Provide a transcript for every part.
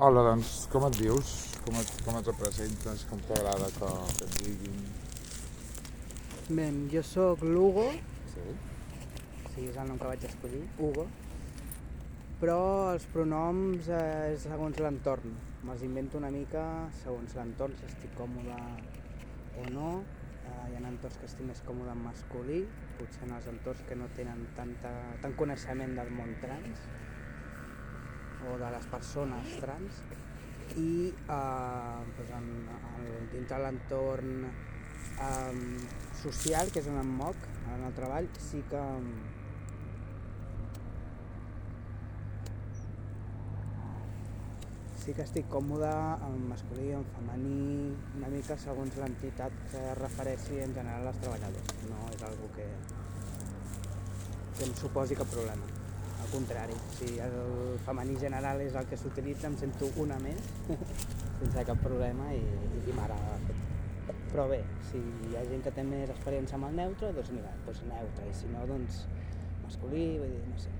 Hola, doncs, com et dius? Com et, com et representes? Com t'agrada que, que et diguin? Bé, jo sóc l'Hugo, Sí? sí, és el nom que vaig escollir, Hugo, però els pronoms eh, és segons l'entorn. Me'ls invento una mica segons l'entorn, si estic còmode o no. Eh, hi ha entorns que estic més còmode en masculí, potser en els entorns que no tenen tanta, tant coneixement del món trans o de les persones trans i eh, doncs en, en, dintre l'entorn eh, social, que és on em moc en el treball, sí que sí que estic còmode en masculí, en femení, una mica segons l'entitat que refereixi en general als treballadors. No és algo que, que em suposi cap problema. Contrari, si el femení general és el que s'utilitza, em sento una més, sense cap problema i, i m'agrada. Però bé, si hi ha gent que té més experiència amb el neutre, doncs mira, doncs neutre, i si no, doncs masculí, vull dir, no sé,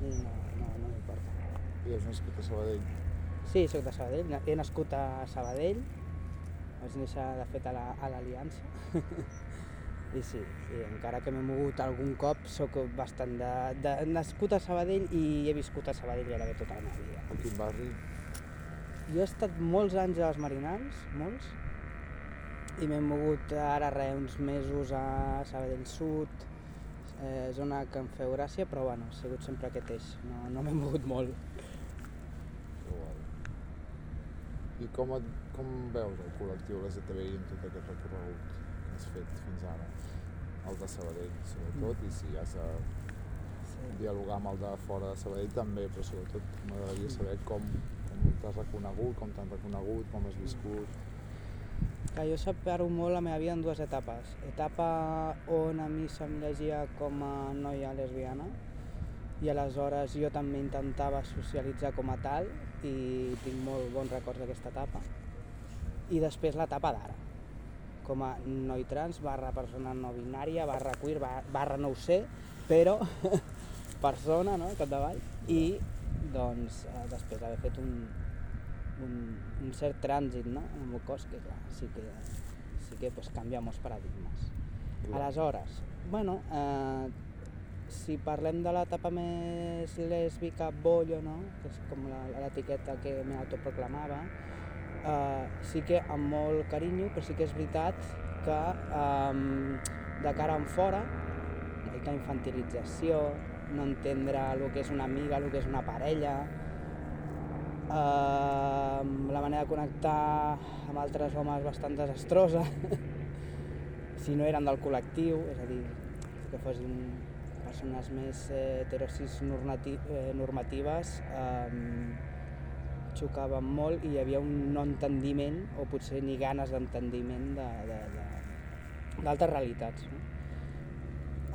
no, no, no m'importa. I has nascut a Sabadell. Sí, sóc de Sabadell, he nascut a Sabadell, vaig néixer de fet a la- a l'Aliança, i sí, sí, encara que m'he mogut algun cop, sóc bastant de, de... nascut a Sabadell i he viscut a Sabadell gairebé tota la meva vida. A quin barri? Jo he estat molts anys als Marinals, molts, i m'he mogut ara re, uns mesos a Sabadell Sud, eh, zona que em feu gràcia, però bueno, ha sigut sempre aquest eix, no, no m'he mogut molt. I com, et, com veus el col·lectiu LGTBI en tot aquest recorregut que has fet fins ara? El de Sabadell, sobretot, i si has de Sí. dialogar amb el de fora de Sabadell també, però sobretot m'agradaria saber com, com t'has reconegut, com t'han reconegut, com has viscut. Clar, jo separo molt la meva vida en dues etapes. Etapa on a mi se'm llegia com a noia lesbiana i aleshores jo també intentava socialitzar com a tal i tinc molt bons records d'aquesta etapa. I després l'etapa d'ara, com a noi trans, barra persona no binària, barra queer, ba- barra no ho sé, però persona, no?, capdavall. I, doncs, eh, després d'haver fet un, un, un cert trànsit no? en el meu cos, que clar, sí que, sí que pues, canvia molts paradigmes. Aleshores, bueno, eh, si parlem de l'etapa més lèsbica, bollo, no? que és com la- l'etiqueta que m'autoproclamava, eh, sí que amb molt carinyo, però sí que és veritat que eh, de cara en fora, mica infantilització, no entendre el que és una amiga, el que és una parella, eh, la manera de connectar amb altres homes bastant desastrosa, si no eren del col·lectiu, és a dir, que fossin persones més eh, heterosis normati eh, normatives, eh, xocaven molt i hi havia un no entendiment, o potser ni ganes d'entendiment d'altres de, realitats. No?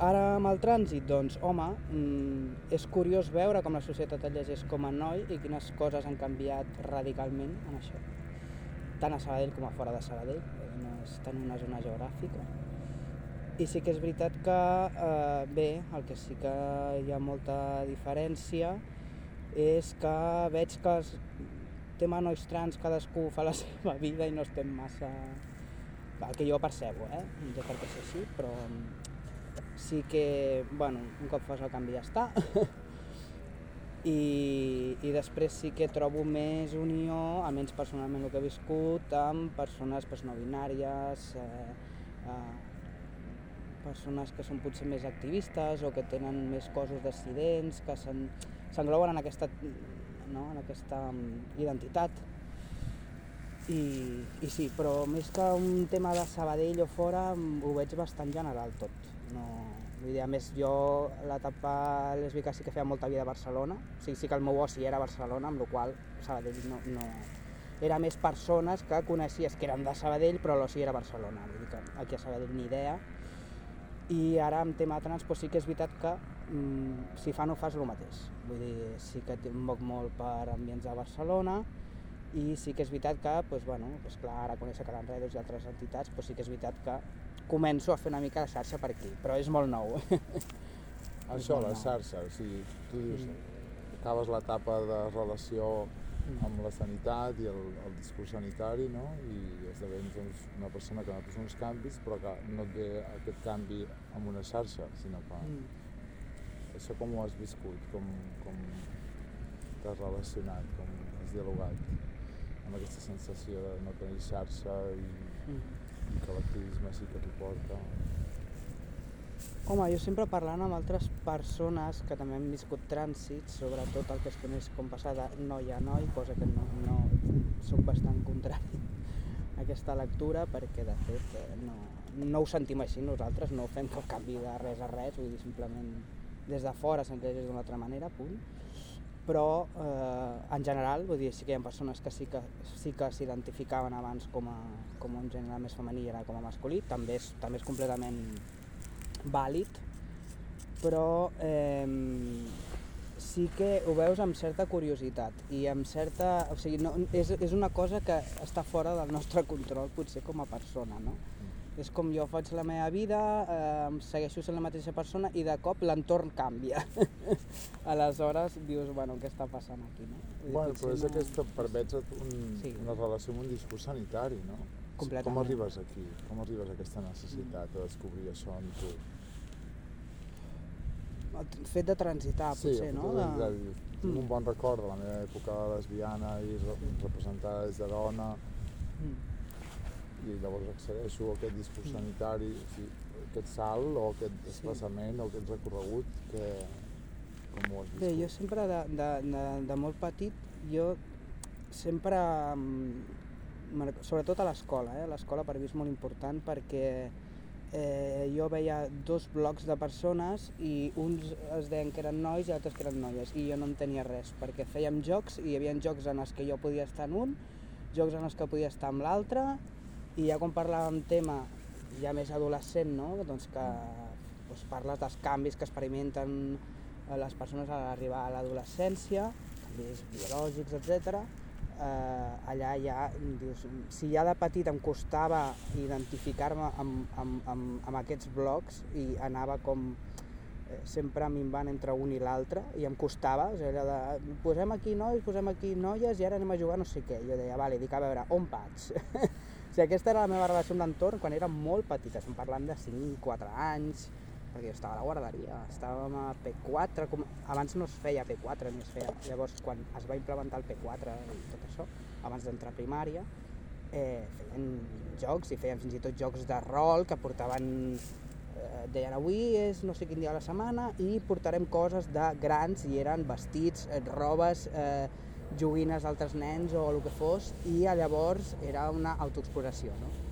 Ara amb el trànsit, doncs, home, mm, és curiós veure com la societat et llegeix com a noi i quines coses han canviat radicalment en això. Tant a Sabadell com a fora de Sabadell, eh, no és tant una zona geogràfica. I sí que és veritat que, eh, bé, el que sí que hi ha molta diferència és que veig que el tema nois trans cadascú fa la seva vida i no estem massa... El que jo percebo, eh? Sé per què és així, però sí que, bueno, un cop fas el canvi ja està. I, I després sí que trobo més unió, almenys personalment el que he viscut, amb persones pues, no binàries, eh, eh, persones que són potser més activistes o que tenen més cossos dissidents, que s'en- s'engloben en aquesta, no, en aquesta mm, identitat. I, I sí, però més que un tema de Sabadell o fora, mm, ho veig bastant general tot. No, vull dir, a més, jo l'etapa lèsbica sí que feia molta vida a Barcelona, o sigui, sí que el meu oci era Barcelona, amb la qual Sabadell no, no... Era més persones que coneixies que eren de Sabadell, però l'oci era Barcelona, vull dir que aquí a Sabadell ni idea. I ara amb tema trans doncs sí que és veritat que mm, si fa no fas el mateix. Vull dir, sí que moc molt per ambients de Barcelona i sí que és veritat que, doncs, bueno, doncs, clar, ara conèixer Calan Redos i altres entitats, doncs sí que és veritat que començo a fer una mica de xarxa per aquí, però és molt nou. Això, molt la nou. xarxa, o sigui, tu dius, acabes l'etapa de relació Mm. Amb la sanitat i el, el discurs sanitari, no? I esdevens doncs, una persona que notes uns canvis, però que no et ve aquest canvi amb una xarxa, sinó que Mm. això com ho has viscut, com, com t'has relacionat, com has dialogat amb aquesta sensació de no tenir xarxa i, Mm. i que l'activisme sí que t'ho porta. Home, jo sempre parlant amb altres persones que també han viscut trànsits, sobretot el que es coneix com passar de noi a noi, cosa que no, no soc bastant contrari a aquesta lectura perquè de fet eh, no, no ho sentim així nosaltres, no fem cap canvi de res a res, vull dir, simplement des de fora s'entén d'una altra manera, punt. Però eh, en general, vull dir, sí que hi ha persones que sí que sí que s'identificaven abans com a, com un gènere més femení i ara com a masculí, també és, també és completament vàlid, però eh, sí que ho veus amb certa curiositat i amb certa... O sigui, no, és, és una cosa que està fora del nostre control potser com a persona, no? És com jo faig la meva vida, eh, segueixo sent la mateixa persona i de cop l'entorn canvia. Aleshores dius, bueno, què està passant aquí, no? Dir, Bueno, però és no- aquesta, permets un, Sí. una relació amb un discurs sanitari, no? Com arribes aquí? Com arribes a aquesta necessitat de descobrir això en tu? El fet de transitar, sí, potser, no? de- De... de- tinc un bon record de la meva època lesbiana i re- representada des de dona Mm. i llavors accedeixo a aquest discurs sanitari, o sigui, aquest salt o aquest desplaçament o aquest recorregut que com ho has viscut? Bé, jo sempre de, de, de, de molt petit, jo sempre, mm, sobretot a l'escola, eh? l'escola per mi és molt important perquè eh, jo veia dos blocs de persones i uns es deien que eren nois i altres que eren noies i jo no en tenia res perquè fèiem jocs i hi havia jocs en els que jo podia estar en un, jocs en els que podia estar amb l'altre i ja quan parlàvem tema ja més adolescent, no? doncs que doncs parles dels canvis que experimenten eh, les persones a l'arribar a l'adolescència, canvis biològics, etc. Eh, allà ja dius, si ja de petit em costava identificar-me amb, amb, amb, amb aquests blocs i anava com eh, sempre minvant entre un i l'altre i em costava, o sigui, de posem aquí nois, posem aquí noies i ara anem a jugar no sé què. Jo deia, vale, dic, a veure, on vaig? o sigui, aquesta era la meva relació amb l'entorn quan era molt petita, estem parlant de 5-4 anys, perquè jo estava a la guarderia, estàvem a P4, com... abans no es feia P4 ni es feia, llavors quan es va implementar el P4 i tot això, abans d'entrar a primària, eh, feien jocs i feien fins i tot jocs de rol que portaven eh, deien avui és no sé quin dia de la setmana i portarem coses de grans i eren vestits, eh, robes, eh, joguines d'altres nens o el que fos i llavors era una autoexploració, no?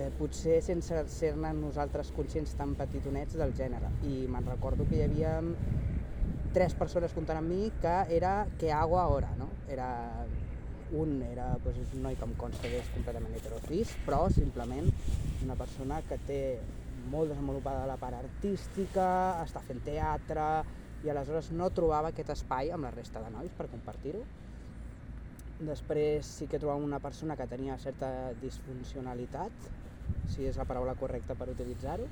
Eh, potser sense ser-ne nosaltres conscients tan petitonets del gènere i me'n recordo que hi havia tres persones comptant amb mi que era que hago ahora, no? Era un era pues, un noi que em consta que és completament heterocis, però simplement una persona que té molt desenvolupada la part artística, està fent teatre, i aleshores no trobava aquest espai amb la resta de nois per compartir-ho. Després sí que trobava una persona que tenia certa disfuncionalitat, si és la paraula correcta per utilitzar-ho,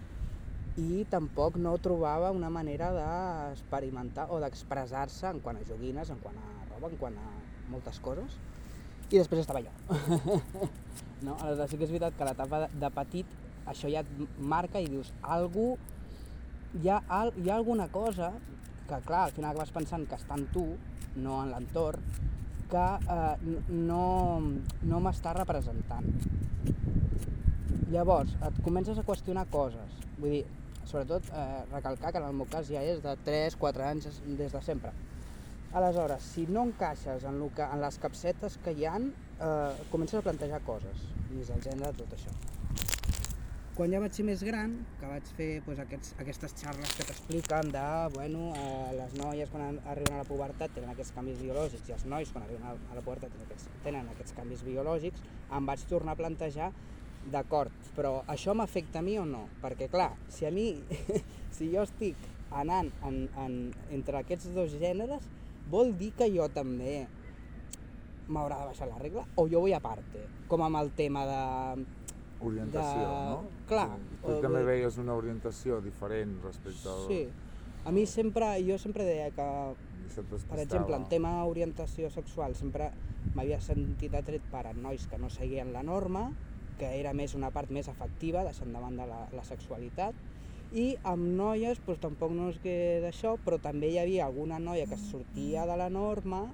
i tampoc no trobava una manera d'experimentar o d'expressar-se en quant a joguines, en quant a roba, en quant a moltes coses. I després estava jo. no? Aleshores sí que és veritat que l'etapa de, petit això ja et marca i dius, algú, hi ha, hi ha alguna cosa que clar, al final acabes pensant que està en tu, no en l'entorn, que eh, no, no m'està representant. Llavors, et comences a qüestionar coses. Vull dir, sobretot eh, recalcar que en el meu cas ja és de 3-4 anys des de sempre. Aleshores, si no encaixes en, que, en les capsetes que hi han, eh, comences a plantejar coses, dins el gènere, tot això. Quan ja vaig ser més gran, que vaig fer doncs, aquests, aquestes xarles que t'expliquen de, bueno, eh, les noies quan an- arriben a la pubertat tenen aquests canvis biològics i els nois quan arriben a la pubertat tenen aquests, tenen aquests canvis biològics, em vaig tornar a plantejar d'acord, però això m'afecta a mi o no? Perquè clar, si a mi, si jo estic anant en, en, entre aquests dos gèneres, vol dir que jo també m'haurà de baixar la regla o jo vull a parte, com amb el tema de... Orientació, de- no? clar, Sí. Tu o també veies una orientació diferent respecte al... Sí, a mi sempre, jo sempre deia que Per exemple, en tema orientació sexual, sempre m'havia sentit atret per a nois que no seguien la norma, que era més una part més afectiva, deixant de banda la, la sexualitat, i amb noies doncs, tampoc no és que d'això, però també hi havia alguna noia que sortia de la norma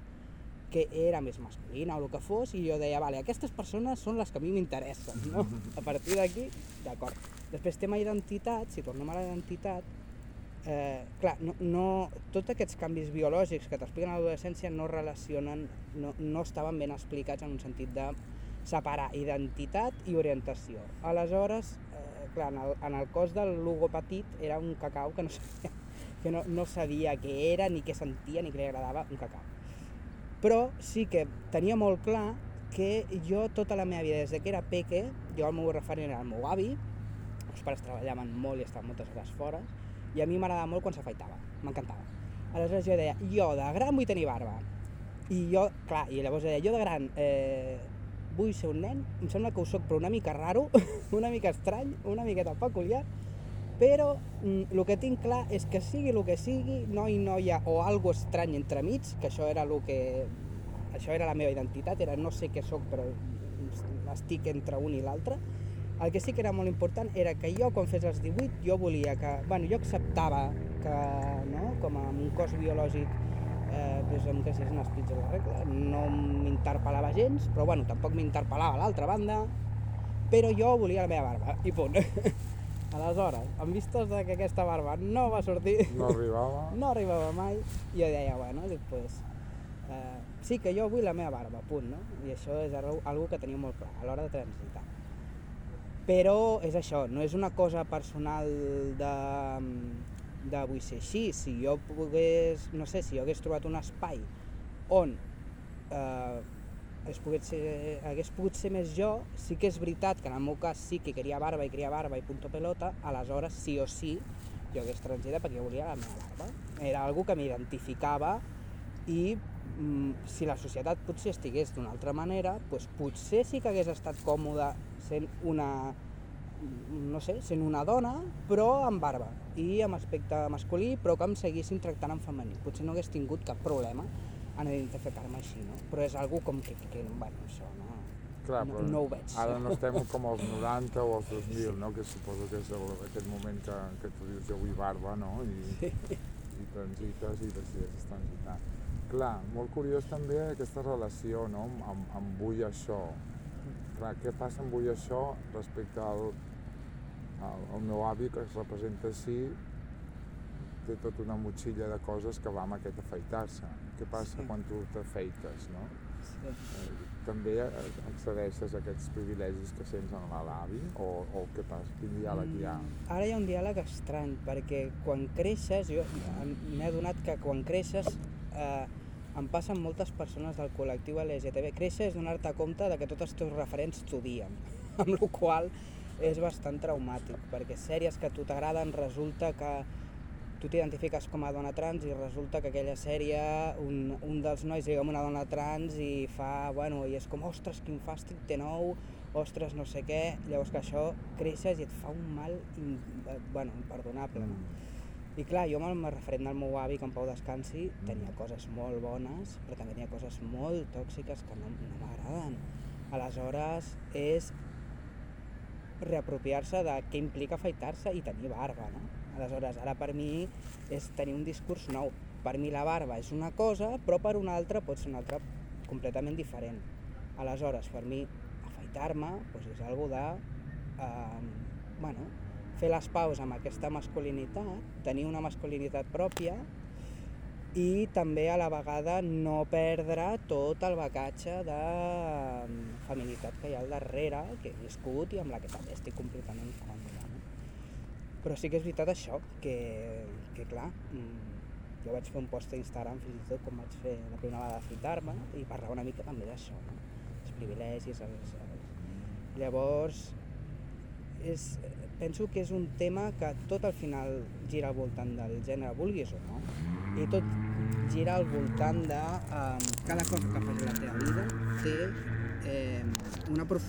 que era més masculina o el que fos, i jo deia, vale, aquestes persones són les que a mi m'interessen, no? A partir d'aquí, d'acord. Després, tema identitat, si tornem a la identitat, eh, clar, no, no, tots aquests canvis biològics que t'expliquen a l'adolescència no relacionen, no, no estaven ben explicats en un sentit de separar identitat i orientació. Aleshores, eh, clar, en el, en el cos del Lugo petit era un cacau que no sabia, que no, no sabia què era, ni què sentia, ni què li agradava, un cacau. Però sí que tenia molt clar que jo tota la meva vida, des de que era peque, jo el meu referent era el meu avi, els pares treballaven molt i estaven moltes hores fora, i a mi m'agradava molt quan s'afaitava, m'encantava. Aleshores jo deia, jo de gran vull tenir barba. I jo, clar, i llavors deia, jo de gran eh, vull ser un nen, em sembla que ho soc, però una mica raro, una mica estrany, una miqueta peculiar, però mm, el que tinc clar és que sigui el que sigui, noi, noia o algo estrany entremig, que això era el que... Això era la meva identitat, era no sé què sóc, però estic entre un i l'altre. El que sí que era molt important era que jo, quan fes els 18, jo volia que... Bueno, jo acceptava que, no?, com a un cos biològic eh, doncs em quedessin els pits a la regla, no m'interpel·lava gens, però bueno, tampoc m'interpel·lava l'altra banda, però jo volia la meva barba, i punt. Aleshores, en vistes de que aquesta barba no va sortir, No arribava. no arribava mai, jo deia, bueno, dic, pues, eh, sí que jo vull la meva barba, punt, no? I això és algo algo que tenia molt clar a l'hora de transitar. Però és això, no és una cosa personal de, de vull ser així. Si jo pogués, no sé, si jo hagués trobat un espai on eh, es pogués ser, hagués pogut ser més jo, sí que és veritat que en el meu cas sí que queria barba i queria barba i punto pelota, aleshores sí o sí jo hagués transitat perquè jo volia la meva barba. Era algo que m'identificava i mm, si la societat potser estigués d'una altra manera, doncs potser sí que hagués estat còmode sent una, no sé, sent una dona, però amb barba i amb aspecte masculí, però que em seguissin tractant en femení. Potser no hagués tingut cap problema en identificar-me així, no? Però és algo com que, que, que bueno, això no, Clar, no, no ho veig. Ara no estem com als 90 o als 2000, no? que suposo que és el, aquest moment que, que tu dius jo vull barba, no? I, Sí. i transites i decideixes transitar. Clar, molt curiós també aquesta relació no? amb, amb vull això. Clar, què passa amb vull això respecte al, al, al meu avi que es representa així té tota una motxilla de coses que va amb aquest afaitar-se. Què passa Sí. quan tu t'afeites, no? Sí. Eh, també accedeixes a aquests privilegis que sents en l'avi o, o què passa? Quin diàleg hi ha? Mm, Ara hi ha un diàleg estrany, perquè quan creixes, jo m'he adonat que quan creixes eh, em passen moltes persones del col·lectiu LGTB. Créixer és donar-te compte de que tots els teus referents t'odien, amb la qual és bastant traumàtic, perquè sèries que a tu t'agraden resulta que tu t'identifiques com a dona trans i resulta que aquella sèrie, un, un dels nois lliga amb una dona trans i fa, bueno, i és com, ostres, quin fàstic té nou, ostres, no sé què, llavors que això creixes i et fa un mal, in, bueno, imperdonable, no? I clar, jo amb el referent del meu avi, que en Pau descansi, tenia coses molt bones, però també tenia coses molt tòxiques que no, no m'agraden. Aleshores, és reapropiar-se de què implica afaitar-se i tenir barba, no? Aleshores, ara per mi és tenir un discurs nou. Per mi la barba és una cosa, però per una altra pot ser una altra completament diferent. Aleshores, per mi, afaitar-me doncs és algo de... Eh, bueno, fer les paus amb aquesta masculinitat, tenir una masculinitat pròpia i també a la vegada no perdre tot el becatge de mm, feminitat que hi ha al darrere, que he viscut i amb la que també estic completament còmode. No? Però sí que és veritat això, que, que clar, mm, jo vaig fer un post a Instagram fins i tot quan vaig fer la primera vegada d'afaitar-me i parlava una mica també d'això, no? els privilegis, els, els... Llavors, és, penso que és un tema que tot al final gira al voltant del gènere, vulguis o no, i tot gira al voltant de eh, cada cosa que fas a la teva vida té eh, una prof